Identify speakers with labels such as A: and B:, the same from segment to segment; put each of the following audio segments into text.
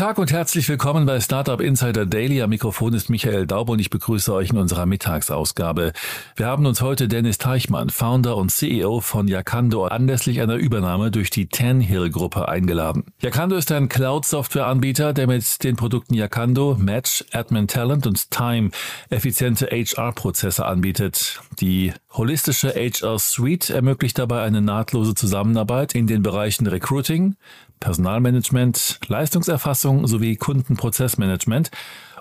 A: Tag und herzlich willkommen bei Startup Insider Daily. Am Mikrofon ist Michael Daub und ich begrüße euch in unserer Mittagsausgabe. Wir haben uns heute Dennis Teichmann, Founder und CEO von Yakando, anlässlich einer Übernahme durch die Tanhill Gruppe eingeladen. Yakando ist ein Cloud-Software-Anbieter, der mit den Produkten Yakando, Match, Admin Talent und Time effiziente HR-Prozesse anbietet. Die holistische HR Suite ermöglicht dabei eine nahtlose Zusammenarbeit in den Bereichen Recruiting, Personalmanagement, Leistungserfassung sowie Kundenprozessmanagement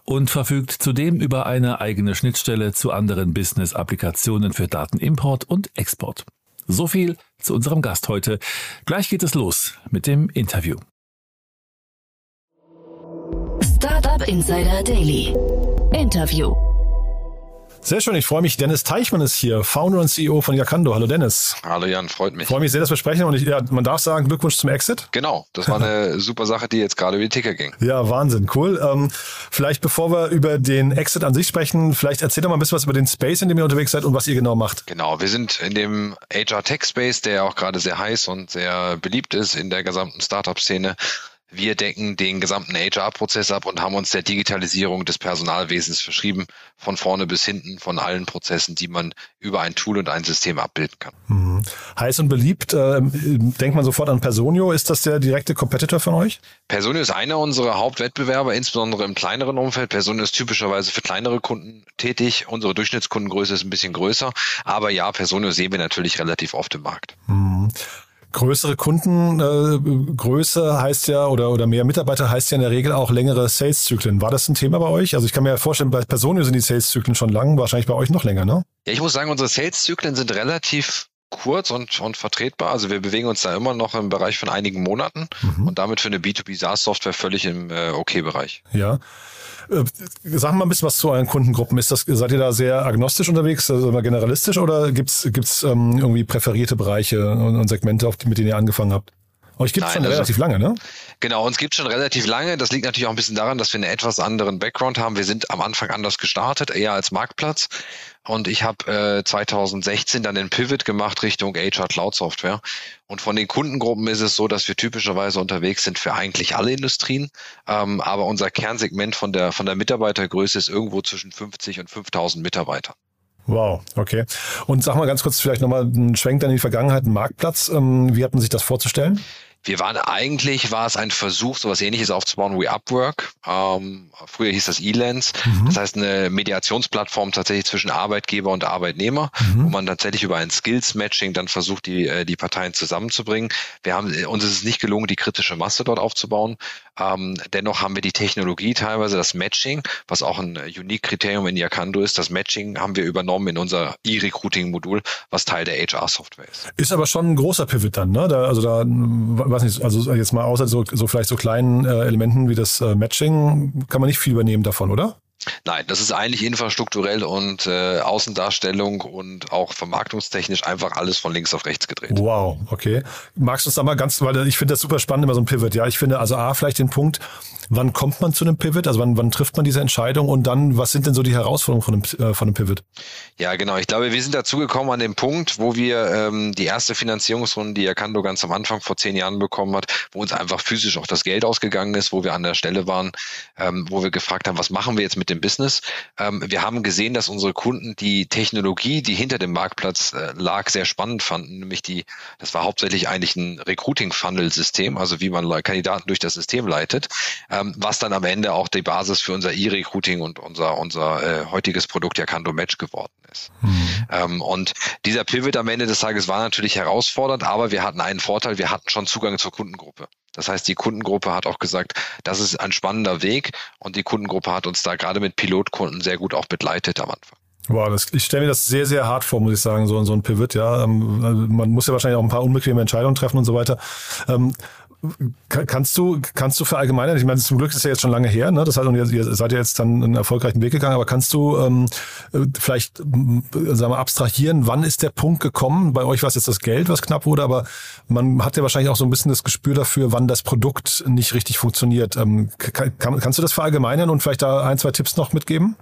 A: und verfügt zudem über eine eigene Schnittstelle zu anderen Business-Applikationen für Datenimport und Export. So viel zu unserem Gast heute. Gleich geht es los mit dem Interview.
B: Startup Insider Daily. Interview.
C: Sehr schön, ich freue mich. Dennis Teichmann ist hier, Founder und CEO von Yakando. Hallo Dennis.
D: Hallo Jan, freut mich.
C: Freue mich sehr, dass wir sprechen und ich, ja, man darf sagen, Glückwunsch zum Exit.
D: Genau, das war eine super Sache, die jetzt gerade über die Ticker ging.
C: Ja, Wahnsinn, cool. Ähm, vielleicht bevor wir über den Exit an sich sprechen, vielleicht erzähl doch mal ein bisschen was über den Space, in dem ihr unterwegs seid und was ihr genau macht.
D: Genau, wir sind in dem HR Tech Space, der auch gerade sehr heiß und sehr beliebt ist in der gesamten Startup-Szene. Wir decken den gesamten HR-Prozess ab und haben uns der Digitalisierung des Personalwesens verschrieben, von vorne bis hinten, von allen Prozessen, die man über ein Tool und ein System abbilden kann.
C: Mhm. Heiß und beliebt, äh, denkt man sofort an Personio. Ist das der direkte Competitor von euch?
D: Personio ist einer unserer Hauptwettbewerber, insbesondere im kleineren Umfeld. Personio ist typischerweise für kleinere Kunden tätig. Unsere Durchschnittskundengröße ist ein bisschen größer. Aber ja, Personio sehen wir natürlich relativ oft im Markt.
C: Mhm. Größere Kundengröße äh, heißt ja oder, oder mehr Mitarbeiter heißt ja in der Regel auch längere Sales-Zyklen. War das ein Thema bei euch? Also ich kann mir ja vorstellen, bei Personio sind die Sales-Zyklen schon lang, wahrscheinlich bei euch noch länger, ne?
D: Ja, ich muss sagen, unsere Sales-Zyklen sind relativ kurz und, und vertretbar. Also wir bewegen uns da immer noch im Bereich von einigen Monaten mhm. und damit für eine B2B SaaS-Software völlig im äh, OK-Bereich.
C: Okay ja. Äh, sag mal ein bisschen was zu euren Kundengruppen. Ist das, seid ihr da sehr agnostisch unterwegs, also generalistisch oder gibt's gibt's ähm, irgendwie präferierte Bereiche und, und Segmente, auf die, mit denen ihr angefangen habt? Euch gibt es schon also, relativ lange, ne?
D: Genau, uns gibt schon relativ lange. Das liegt natürlich auch ein bisschen daran, dass wir einen etwas anderen Background haben. Wir sind am Anfang anders gestartet, eher als Marktplatz. Und ich habe äh, 2016 dann den Pivot gemacht Richtung HR Cloud Software. Und von den Kundengruppen ist es so, dass wir typischerweise unterwegs sind für eigentlich alle Industrien. Ähm, aber unser Kernsegment von der, von der Mitarbeitergröße ist irgendwo zwischen 50 und 5000 Mitarbeitern.
C: Wow, okay. Und sag mal ganz kurz vielleicht nochmal einen Schwenk dann in die Vergangenheit, einen Marktplatz. Ähm, wie hat man sich das vorzustellen?
D: Wir waren eigentlich, war es ein Versuch, sowas ähnliches aufzubauen wie Upwork. Ähm, früher hieß das Elance. Mhm. Das heißt eine Mediationsplattform tatsächlich zwischen Arbeitgeber und Arbeitnehmer, mhm. wo man tatsächlich über ein Skills-Matching dann versucht, die, äh, die Parteien zusammenzubringen. Wir haben, uns ist es nicht gelungen, die kritische Masse dort aufzubauen. Ähm, dennoch haben wir die Technologie teilweise, das Matching, was auch ein Unique-Kriterium in Yakando ist. Das Matching haben wir übernommen in unser E-Recruiting-Modul, was Teil der HR-Software ist.
C: Ist aber schon ein großer Pivot dann, ne? Da, also da, weiß nicht, also jetzt mal außer so, so vielleicht so kleinen äh, Elementen wie das äh, Matching, kann man nicht viel übernehmen davon, oder?
D: Nein, das ist eigentlich infrastrukturell und äh, Außendarstellung und auch vermarktungstechnisch einfach alles von links auf rechts gedreht.
C: Wow, okay. Magst du uns da mal ganz, weil ich finde das super spannend, immer so ein Pivot. Ja, ich finde also A, vielleicht den Punkt, wann kommt man zu einem Pivot? Also wann, wann trifft man diese Entscheidung und dann, was sind denn so die Herausforderungen von einem, äh, von einem Pivot?
D: Ja, genau. Ich glaube, wir sind dazu gekommen an dem Punkt, wo wir ähm, die erste Finanzierungsrunde, die Akando ganz am Anfang vor zehn Jahren bekommen hat, wo uns einfach physisch auch das Geld ausgegangen ist, wo wir an der Stelle waren, ähm, wo wir gefragt haben, was machen wir jetzt mit dem Business? Ähm, wir haben gesehen, dass unsere Kunden die Technologie, die hinter dem Marktplatz äh, lag, sehr spannend fanden. Nämlich die, das war hauptsächlich eigentlich ein Recruiting-Funnel-System, also wie man Kandidaten durch das System leitet, ähm, was dann am Ende auch die Basis für unser E-Recruiting und unser, unser äh, heutiges Produkt ja Kando Match geworden ist. Mhm. Ähm, und dieser Pivot am Ende des Tages war natürlich herausfordernd, aber wir hatten einen Vorteil, wir hatten schon Zugang zur Kundengruppe. Das heißt, die Kundengruppe hat auch gesagt, das ist ein spannender Weg und die Kundengruppe hat uns da gerade mit Pilotkunden sehr gut auch begleitet am Anfang.
C: Wow, das, ich stelle mir das sehr, sehr hart vor, muss ich sagen, so, so ein Pivot, ja. Ähm, also man muss ja wahrscheinlich auch ein paar unbequeme Entscheidungen treffen und so weiter. Kannst du, kannst du verallgemeinern, ich meine, zum Glück ist ja jetzt schon lange her, ne? das heißt, und ihr, ihr seid ja jetzt dann einen erfolgreichen Weg gegangen, aber kannst du ähm, vielleicht sagen wir, abstrahieren, wann ist der Punkt gekommen? Bei euch war es jetzt das Geld, was knapp wurde, aber man hat ja wahrscheinlich auch so ein bisschen das Gespür dafür, wann das Produkt nicht richtig funktioniert. Ähm, kann, kannst du das verallgemeinern und vielleicht da ein, zwei Tipps noch mitgeben?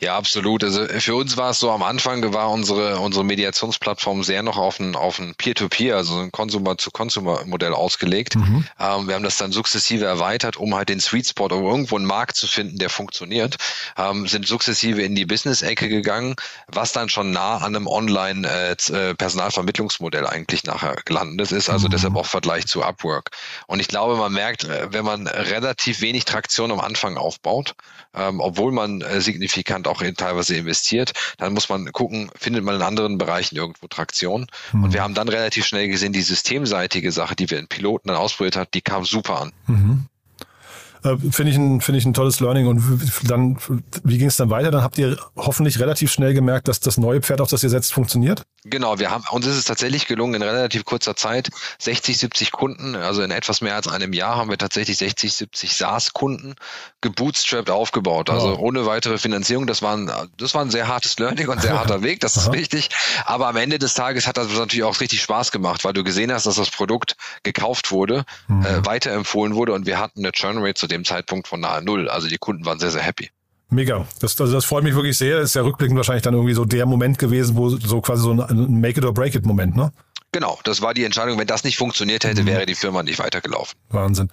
D: Ja, absolut. Also für uns war es so, am Anfang war unsere, unsere Mediationsplattform sehr noch auf ein, auf ein Peer-to-Peer, also ein Consumer-to-Consumer-Modell ausgelegt. Mhm. Ähm, wir haben das dann sukzessive erweitert, um halt den Sweet Spot, um irgendwo einen Markt zu finden, der funktioniert, ähm, sind sukzessive in die Business-Ecke gegangen, was dann schon nah an einem Online-Personalvermittlungsmodell äh, eigentlich nachher gelandet ist, also mhm. deshalb auch Vergleich zu Upwork. Und ich glaube, man merkt, äh, wenn man relativ wenig Traktion am Anfang aufbaut, ähm, obwohl man äh, signifikant auch in, teilweise investiert, dann muss man gucken, findet man in anderen Bereichen irgendwo Traktion. Mhm. Und wir haben dann relativ schnell gesehen, die systemseitige Sache, die wir in Piloten dann ausprobiert hat, die kam super an. Mhm.
C: Äh, finde ich, ein, finde ich ein tolles Learning. Und dann, wie ging es dann weiter? Dann habt ihr hoffentlich relativ schnell gemerkt, dass das neue Pferd, auf das ihr setzt, funktioniert?
D: Genau, wir haben, uns ist es tatsächlich gelungen, in relativ kurzer Zeit 60, 70 Kunden, also in etwas mehr als einem Jahr haben wir tatsächlich 60, 70 SaaS-Kunden gebootstrapped aufgebaut. Also wow. ohne weitere Finanzierung. Das war, ein, das war ein sehr hartes Learning und sehr harter Weg, das ist wichtig. Aber am Ende des Tages hat das natürlich auch richtig Spaß gemacht, weil du gesehen hast, dass das Produkt gekauft wurde, mhm. äh, weiterempfohlen wurde und wir hatten eine Churn Rate zu dem Zeitpunkt von nahe Null. Also die Kunden waren sehr, sehr happy.
C: Mega. Das, also das freut mich wirklich sehr. Das ist ja rückblickend wahrscheinlich dann irgendwie so der Moment gewesen, wo so quasi so ein Make-it-or-break-it-Moment, ne?
D: Genau, das war die Entscheidung. Wenn das nicht funktioniert hätte, mhm. wäre die Firma nicht weitergelaufen.
C: Wahnsinn.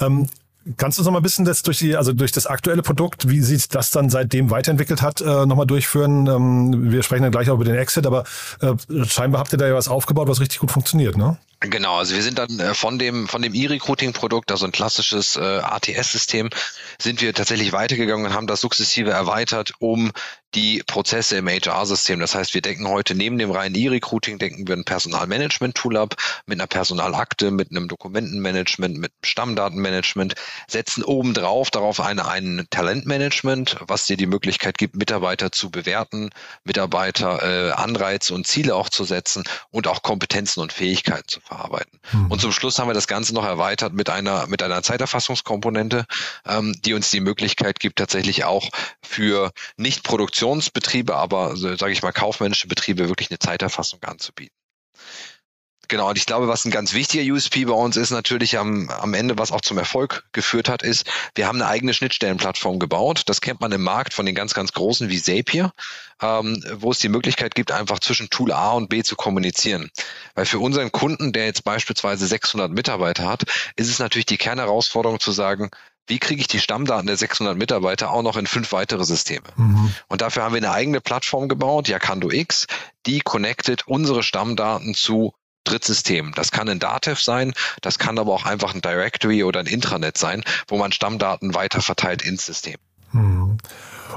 C: Ähm, Kannst du uns noch mal ein bisschen das durch die, also durch das aktuelle Produkt, wie sich das dann seitdem weiterentwickelt hat, äh, nochmal durchführen? Ähm, wir sprechen dann gleich auch über den Exit, aber äh, scheinbar habt ihr da ja was aufgebaut, was richtig gut funktioniert, ne?
D: Genau, also wir sind dann äh, von dem von dem E-Recruiting-Produkt, also ein klassisches äh, ATS-System, sind wir tatsächlich weitergegangen und haben das sukzessive erweitert, um die Prozesse im HR-System. Das heißt, wir decken heute neben dem reinen E-Recruiting, decken wir ein Personalmanagement-Tool ab, mit einer Personalakte, mit einem Dokumentenmanagement, mit Stammdatenmanagement, setzen obendrauf darauf eine, ein Talentmanagement, was dir die Möglichkeit gibt, Mitarbeiter zu bewerten, Mitarbeiter äh, Anreize und Ziele auch zu setzen und auch Kompetenzen und Fähigkeiten zu verarbeiten. Mhm. Und zum Schluss haben wir das Ganze noch erweitert mit einer, mit einer Zeiterfassungskomponente, ähm, die uns die Möglichkeit gibt, tatsächlich auch für Nicht-Produktion Produktionsbetriebe, aber sage ich mal kaufmännische Betriebe wirklich eine Zeiterfassung anzubieten. Genau, und ich glaube, was ein ganz wichtiger USP bei uns ist natürlich am, am Ende, was auch zum Erfolg geführt hat, ist, wir haben eine eigene Schnittstellenplattform gebaut. Das kennt man im Markt von den ganz, ganz großen wie Zapier, ähm, wo es die Möglichkeit gibt, einfach zwischen Tool A und B zu kommunizieren. Weil für unseren Kunden, der jetzt beispielsweise 600 Mitarbeiter hat, ist es natürlich die Kernherausforderung zu sagen, wie kriege ich die Stammdaten der 600 Mitarbeiter auch noch in fünf weitere Systeme? Mhm. Und dafür haben wir eine eigene Plattform gebaut, Yakando X, die connectet unsere Stammdaten zu Drittsystemen. Das kann ein Datev sein, das kann aber auch einfach ein Directory oder ein Intranet sein, wo man Stammdaten weiter verteilt ins System. Mhm.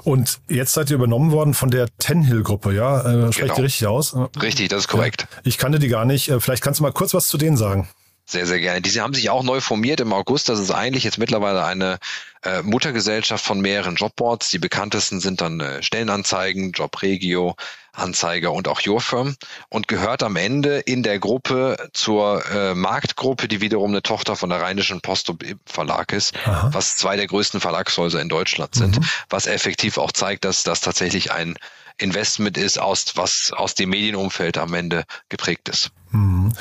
C: Und jetzt seid ihr übernommen worden von der Tenhill-Gruppe, ja? Äh, sprecht genau. richtig aus?
D: Richtig, das ist korrekt.
C: Ich kannte die gar nicht. Äh, vielleicht kannst du mal kurz was zu denen sagen.
D: Sehr, sehr gerne. Diese haben sich auch neu formiert im August. Das ist eigentlich jetzt mittlerweile eine äh, Muttergesellschaft von mehreren Jobboards. Die bekanntesten sind dann äh, Stellenanzeigen, Jobregio, Anzeiger und auch Your Firm und gehört am Ende in der Gruppe zur äh, Marktgruppe, die wiederum eine Tochter von der Rheinischen Post Verlag ist, Aha. was zwei der größten Verlagshäuser in Deutschland sind, mhm. was effektiv auch zeigt, dass das tatsächlich ein Investment ist, aus was aus dem Medienumfeld am Ende geprägt ist. Mhm.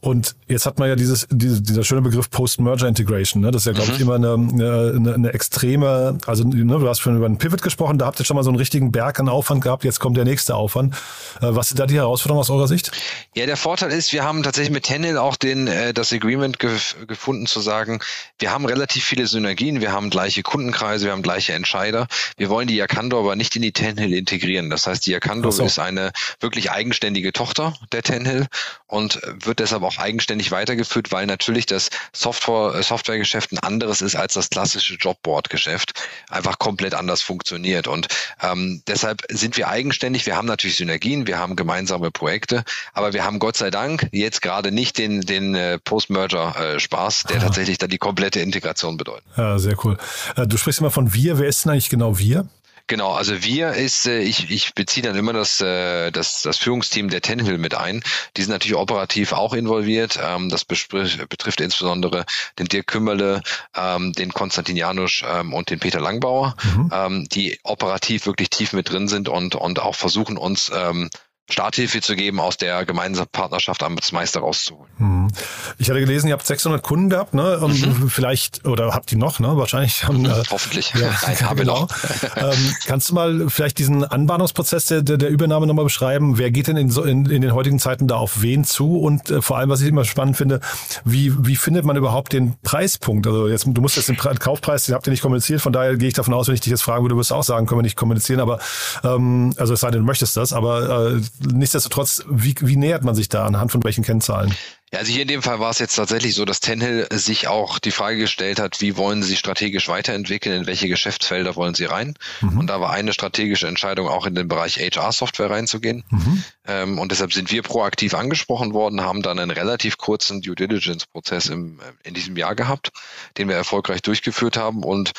C: Und jetzt hat man ja dieses, diese, dieser schöne Begriff Post-Merger-Integration. Ne? Das ist ja, glaube mhm. ich, immer eine, eine, eine extreme, also ne, du hast schon über einen Pivot gesprochen, da habt ihr schon mal so einen richtigen Berg an Aufwand gehabt, jetzt kommt der nächste Aufwand. Äh, was sind da die Herausforderungen aus eurer Sicht?
D: Ja, der Vorteil ist, wir haben tatsächlich mit Tenil auch den, äh, das Agreement gef gefunden zu sagen, wir haben relativ viele Synergien, wir haben gleiche Kundenkreise, wir haben gleiche Entscheider. Wir wollen die Yakando aber nicht in die Tenhill integrieren. Das heißt, die Yakando so. ist eine wirklich eigenständige Tochter der Tenhill und wird deshalb auch auch eigenständig weitergeführt, weil natürlich das Software, äh, Softwaregeschäft ein anderes ist als das klassische Jobboard-Geschäft. Einfach komplett anders funktioniert. Und ähm, deshalb sind wir eigenständig. Wir haben natürlich Synergien, wir haben gemeinsame Projekte, aber wir haben Gott sei Dank jetzt gerade nicht den, den äh, Post-Merger-Spaß, der ah. tatsächlich dann die komplette Integration bedeutet.
C: Ja, sehr cool. Äh, du sprichst immer von wir. Wer ist denn eigentlich genau wir?
D: Genau, also wir ist, äh, ich, ich beziehe dann immer das, äh, das, das Führungsteam der Tenhill mit ein. Die sind natürlich operativ auch involviert. Ähm, das betrifft insbesondere den Dirk Kümmerle, ähm, den Konstantin Janusz ähm, und den Peter Langbauer, mhm. die operativ wirklich tief mit drin sind und, und auch versuchen uns Starthilfe zu geben, aus der gemeinsamen Partnerschaft als Meister rauszuholen. Mhm.
C: Ich hatte gelesen, ihr habt 600 Kunden gehabt, ne? Und mhm. vielleicht, oder habt ihr noch, ne? Wahrscheinlich haben,
D: äh, Hoffentlich. Ja, Nein, haben genau. noch.
C: ähm, kannst du mal vielleicht diesen Anbahnungsprozess der, der, der Übernahme nochmal beschreiben? Wer geht denn in, so, in, in den heutigen Zeiten da auf wen zu? Und äh, vor allem, was ich immer spannend finde, wie, wie findet man überhaupt den Preispunkt? Also jetzt, du musst jetzt den Kaufpreis, den habt ihr nicht kommuniziert, von daher gehe ich davon aus, wenn ich dich jetzt fragen würde, wirst du auch sagen, können wir nicht kommunizieren, aber ähm, also es sei denn, du möchtest das, aber äh, nichtsdestotrotz, wie, wie nähert man sich da anhand von welchen Kennzahlen?
D: Ja, also hier in dem Fall war es jetzt tatsächlich so, dass Tenhill sich auch die Frage gestellt hat, wie wollen sie strategisch weiterentwickeln, in welche Geschäftsfelder wollen sie rein? Mhm. Und da war eine strategische Entscheidung auch in den Bereich HR-Software reinzugehen. Mhm. Ähm, und deshalb sind wir proaktiv angesprochen worden, haben dann einen relativ kurzen Due Diligence-Prozess im, in diesem Jahr gehabt, den wir erfolgreich durchgeführt haben. Und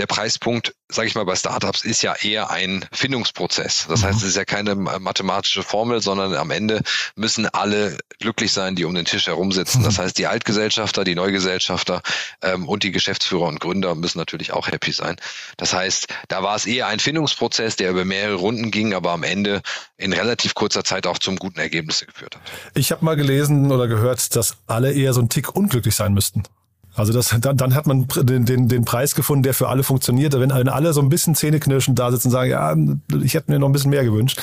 D: der Preispunkt, sage ich mal, bei Startups ist ja eher ein Findungsprozess. Das heißt, mhm. es ist ja keine mathematische Formel, sondern am Ende müssen alle glücklich sein, die um den Tisch herum sitzen. Das mhm. heißt, die Altgesellschafter, die Neugesellschafter ähm, und die Geschäftsführer und Gründer müssen natürlich auch happy sein. Das heißt, da war es eher ein Findungsprozess, der über mehrere Runden ging, aber am Ende in relativ kurzer Zeit auch zum guten Ergebnis geführt hat.
C: Ich habe mal gelesen oder gehört, dass alle eher so ein Tick unglücklich sein müssten. Also das, dann, dann hat man den, den, den Preis gefunden, der für alle funktioniert. Wenn alle so ein bisschen zähneknirschend da sitzen und sagen, ja, ich hätte mir noch ein bisschen mehr gewünscht.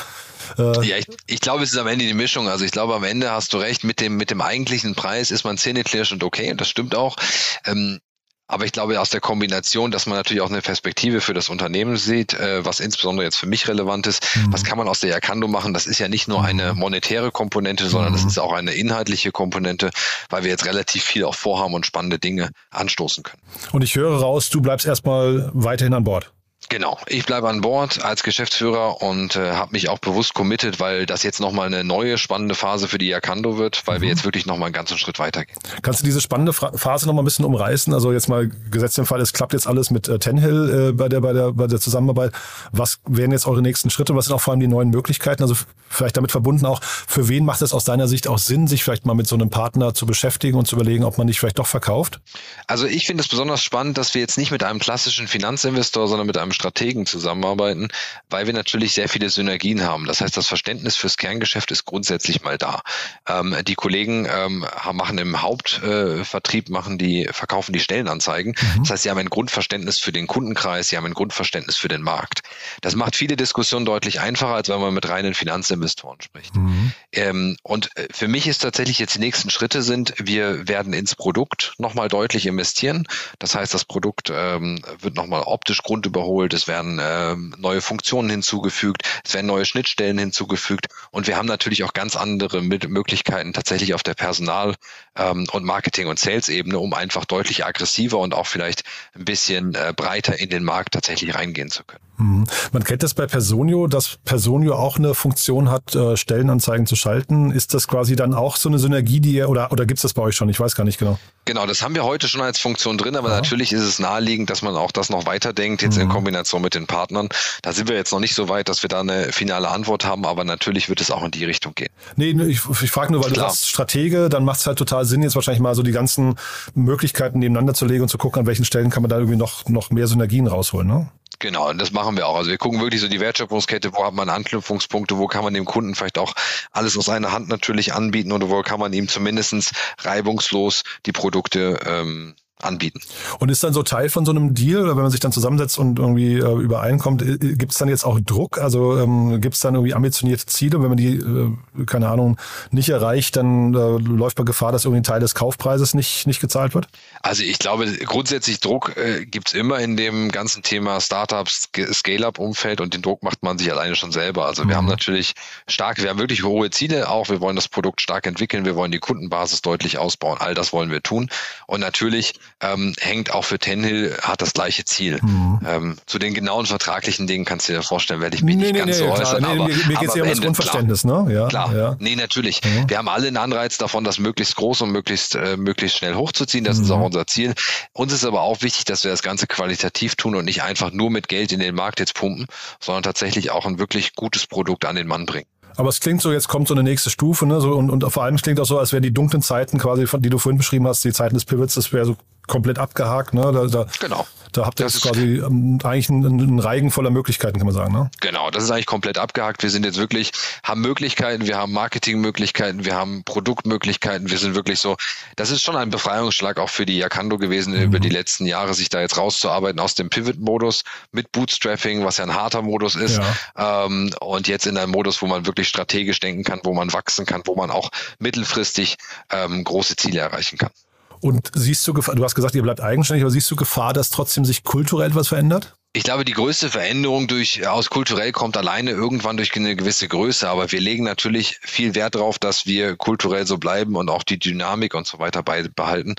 D: Äh, ja, ich, ich glaube, es ist am Ende die Mischung. Also ich glaube, am Ende hast du recht, mit dem, mit dem eigentlichen Preis ist man zähneknirschend okay und das stimmt auch. Ähm, aber ich glaube, aus der Kombination, dass man natürlich auch eine Perspektive für das Unternehmen sieht, äh, was insbesondere jetzt für mich relevant ist, mhm. was kann man aus der Yakando machen? Das ist ja nicht nur eine mhm. monetäre Komponente, sondern mhm. das ist auch eine inhaltliche Komponente, weil wir jetzt relativ viel auch vorhaben und spannende Dinge anstoßen können.
C: Und ich höre raus, du bleibst erstmal weiterhin an Bord.
D: Genau, ich bleibe an Bord als Geschäftsführer und äh, habe mich auch bewusst committed, weil das jetzt nochmal eine neue spannende Phase für die Yakando wird, weil mhm. wir jetzt wirklich nochmal einen ganzen Schritt weitergehen.
C: Kannst du diese spannende Phase nochmal ein bisschen umreißen? Also jetzt mal gesetzt im Fall, es klappt jetzt alles mit äh, Tenhill äh, bei, der, bei, der, bei der Zusammenarbeit. Was wären jetzt eure nächsten Schritte? Was sind auch vor allem die neuen Möglichkeiten? Also vielleicht damit verbunden auch, für wen macht es aus deiner Sicht auch Sinn, sich vielleicht mal mit so einem Partner zu beschäftigen und zu überlegen, ob man nicht vielleicht doch verkauft?
D: Also ich finde es besonders spannend, dass wir jetzt nicht mit einem klassischen Finanzinvestor, sondern mit einem Strategen zusammenarbeiten, weil wir natürlich sehr viele Synergien haben. Das heißt, das Verständnis fürs Kerngeschäft ist grundsätzlich mal da. Ähm, die Kollegen ähm, machen im Hauptvertrieb, äh, machen die, verkaufen die Stellenanzeigen. Mhm. Das heißt, sie haben ein Grundverständnis für den Kundenkreis, sie haben ein Grundverständnis für den Markt. Das macht viele Diskussionen deutlich einfacher, als wenn man mit reinen Finanzinvestoren spricht. Mhm. Ähm, und äh, für mich ist tatsächlich jetzt die nächsten Schritte sind, wir werden ins Produkt nochmal deutlich investieren. Das heißt, das Produkt ähm, wird nochmal optisch grundüberholt, es werden äh, neue Funktionen hinzugefügt, es werden neue Schnittstellen hinzugefügt und wir haben natürlich auch ganz andere Möglichkeiten tatsächlich auf der Personal- ähm, und Marketing- und Sales-Ebene, um einfach deutlich aggressiver und auch vielleicht ein bisschen äh, breiter in den Markt tatsächlich reingehen zu können.
C: Mhm. Man kennt das bei Personio, dass Personio auch eine Funktion hat, äh, Stellenanzeigen zu schalten. Ist das quasi dann auch so eine Synergie, die ihr, oder, oder gibt es das bei euch schon? Ich weiß gar nicht genau.
D: Genau, das haben wir heute schon als Funktion drin, aber ja. natürlich ist es naheliegend, dass man auch das noch weiterdenkt, jetzt mhm. in Kombination mit den Partnern. Da sind wir jetzt noch nicht so weit, dass wir da eine finale Antwort haben, aber natürlich wird es auch in die Richtung gehen.
C: Nee, ich, ich frage nur, weil Klar. du sagst Stratege, dann macht es halt total Sinn, jetzt wahrscheinlich mal so die ganzen Möglichkeiten nebeneinander zu legen und zu gucken, an welchen Stellen kann man da irgendwie noch, noch mehr Synergien rausholen. Ne?
D: Genau, und das machen wir auch. Also wir gucken wirklich so die Wertschöpfungskette, wo hat man Anknüpfungspunkte, wo kann man dem Kunden vielleicht auch alles aus einer Hand natürlich anbieten oder wo kann man ihm zumindestens reibungslos die Produkte ähm, anbieten.
C: Und ist dann so Teil von so einem Deal, oder wenn man sich dann zusammensetzt und irgendwie äh, übereinkommt, äh, gibt es dann jetzt auch Druck? Also ähm, gibt es dann irgendwie ambitionierte Ziele? Und wenn man die, äh, keine Ahnung, nicht erreicht, dann äh, läuft man Gefahr, dass irgendwie ein Teil des Kaufpreises nicht, nicht gezahlt wird?
D: Also ich glaube, grundsätzlich Druck äh, gibt es immer in dem ganzen Thema Startups, Scale-up-Umfeld und den Druck macht man sich alleine schon selber. Also wir mhm. haben natürlich stark, wir haben wirklich hohe Ziele auch. Wir wollen das Produkt stark entwickeln, wir wollen die Kundenbasis deutlich ausbauen. All das wollen wir tun. Und natürlich ähm, hängt auch für Tenhill, hat das gleiche Ziel. Mhm. Ähm, zu den genauen vertraglichen Dingen kannst du dir vorstellen, werde ich mich nee, nicht nee, ganz nee, so äußern. Nee, aber,
C: mir, mir geht es ja um das Grundverständnis, klar,
D: ne? Ja, klar. Ja. Nee, natürlich. Mhm. Wir haben alle einen Anreiz davon, das möglichst groß und möglichst, äh, möglichst schnell hochzuziehen. Das mhm. ist auch unser Ziel. Uns ist aber auch wichtig, dass wir das Ganze qualitativ tun und nicht einfach nur mit Geld in den Markt jetzt pumpen, sondern tatsächlich auch ein wirklich gutes Produkt an den Mann bringen.
C: Aber es klingt so, jetzt kommt so eine nächste Stufe, ne? So, und, und vor allem klingt auch so, als wären die dunklen Zeiten quasi, die du vorhin beschrieben hast, die Zeiten des Pivots, das wäre so komplett abgehakt. Ne? Da, da,
D: genau.
C: Da habt ihr jetzt quasi ähm, eigentlich einen, einen Reigen voller Möglichkeiten, kann man sagen. Ne?
D: Genau, das ist eigentlich komplett abgehakt. Wir sind jetzt wirklich, haben Möglichkeiten, wir haben Marketingmöglichkeiten, wir haben Produktmöglichkeiten. Wir sind wirklich so, das ist schon ein Befreiungsschlag auch für die Yakando gewesen, mhm. über die letzten Jahre sich da jetzt rauszuarbeiten aus dem Pivot-Modus mit Bootstrapping, was ja ein harter Modus ist. Ja. Ähm, und jetzt in einem Modus, wo man wirklich strategisch denken kann, wo man wachsen kann, wo man auch mittelfristig ähm, große Ziele erreichen kann.
C: Und siehst du Gefahr, du hast gesagt, ihr bleibt eigenständig, aber siehst du Gefahr, dass trotzdem sich kulturell was verändert?
D: Ich glaube, die größte Veränderung durch, aus kulturell kommt alleine irgendwann durch eine gewisse Größe, aber wir legen natürlich viel Wert darauf, dass wir kulturell so bleiben und auch die Dynamik und so weiter beibehalten.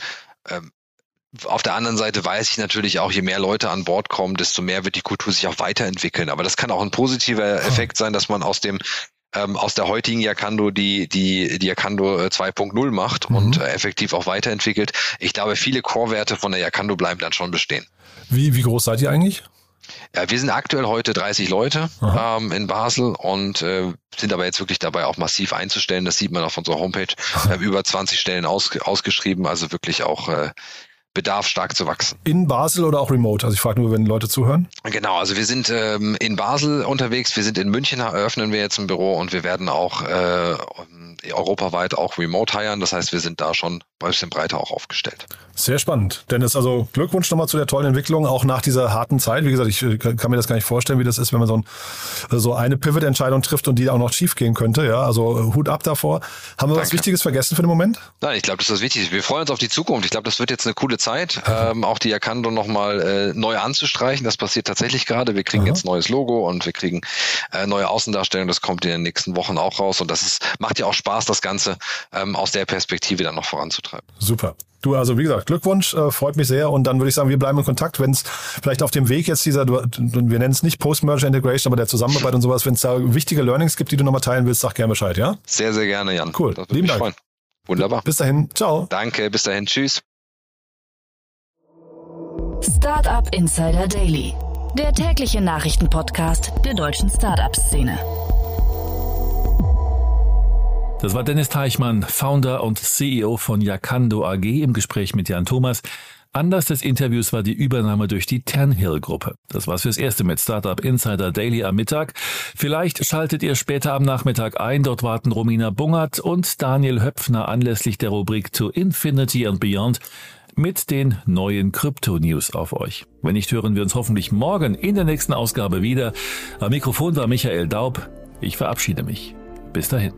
D: Ähm, auf der anderen Seite weiß ich natürlich auch, je mehr Leute an Bord kommen, desto mehr wird die Kultur sich auch weiterentwickeln. Aber das kann auch ein positiver Effekt sein, dass man aus dem ähm, aus der heutigen Yakando die, die, die Yakando 2.0 äh, macht mhm. und äh, effektiv auch weiterentwickelt. Ich glaube, viele Core-Werte von der Yakando bleiben dann schon bestehen.
C: Wie, wie groß seid ihr eigentlich?
D: Ja, wir sind aktuell heute 30 Leute ähm, in Basel und äh, sind aber jetzt wirklich dabei, auch massiv einzustellen. Das sieht man auf unserer Homepage. Wir haben über 20 Stellen aus, ausgeschrieben, also wirklich auch äh, Bedarf stark zu wachsen.
C: In Basel oder auch remote? Also ich frage nur, wenn Leute zuhören.
D: Genau, also wir sind ähm, in Basel unterwegs, wir sind in München, eröffnen wir jetzt ein Büro und wir werden auch äh, europaweit auch remote hiren. Das heißt, wir sind da schon bisschen breiter auch aufgestellt.
C: Sehr spannend. Dennis, also Glückwunsch nochmal zu der tollen Entwicklung, auch nach dieser harten Zeit. Wie gesagt, ich äh, kann mir das gar nicht vorstellen, wie das ist, wenn man so, ein, so eine Pivot-Entscheidung trifft und die auch noch schief gehen könnte. Ja, also äh, Hut ab davor. Haben wir Danke. was Wichtiges vergessen für den Moment?
D: Nein, ich glaube, das ist das Wichtigste. Wir freuen uns auf die Zukunft. Ich glaube, das wird jetzt eine coole Zeit, ähm, auch die Erkando nochmal äh, neu anzustreichen. Das passiert tatsächlich gerade. Wir kriegen Aha. jetzt neues Logo und wir kriegen äh, neue Außendarstellung. Das kommt in den nächsten Wochen auch raus. Und das ist, macht ja auch Spaß, das Ganze ähm, aus der Perspektive dann noch voranzutreiben.
C: Super. Du, also wie gesagt, Glückwunsch, äh, freut mich sehr und dann würde ich sagen, wir bleiben in Kontakt, wenn es vielleicht auf dem Weg jetzt dieser, du, wir nennen es nicht Post-Merger Integration, aber der Zusammenarbeit und sowas, wenn es da wichtige Learnings gibt, die du nochmal teilen willst, sag gerne Bescheid, ja?
D: Sehr, sehr gerne, Jan.
C: Cool, lieben Dank. Freuen.
D: Wunderbar.
C: Bis dahin, ciao.
D: Danke, bis dahin, tschüss.
B: Startup Insider Daily, der tägliche Nachrichtenpodcast der deutschen Startup-Szene.
A: Das war Dennis Teichmann, Founder und CEO von Yakando AG im Gespräch mit Jan Thomas. Anlass des Interviews war die Übernahme durch die Ternhill-Gruppe. Das war's fürs Erste mit Startup Insider Daily am Mittag. Vielleicht schaltet ihr später am Nachmittag ein. Dort warten Romina Bungert und Daniel Höpfner anlässlich der Rubrik To Infinity and Beyond mit den neuen Krypto-News auf euch. Wenn nicht, hören wir uns hoffentlich morgen in der nächsten Ausgabe wieder. Am Mikrofon war Michael Daub. Ich verabschiede mich. Bis dahin.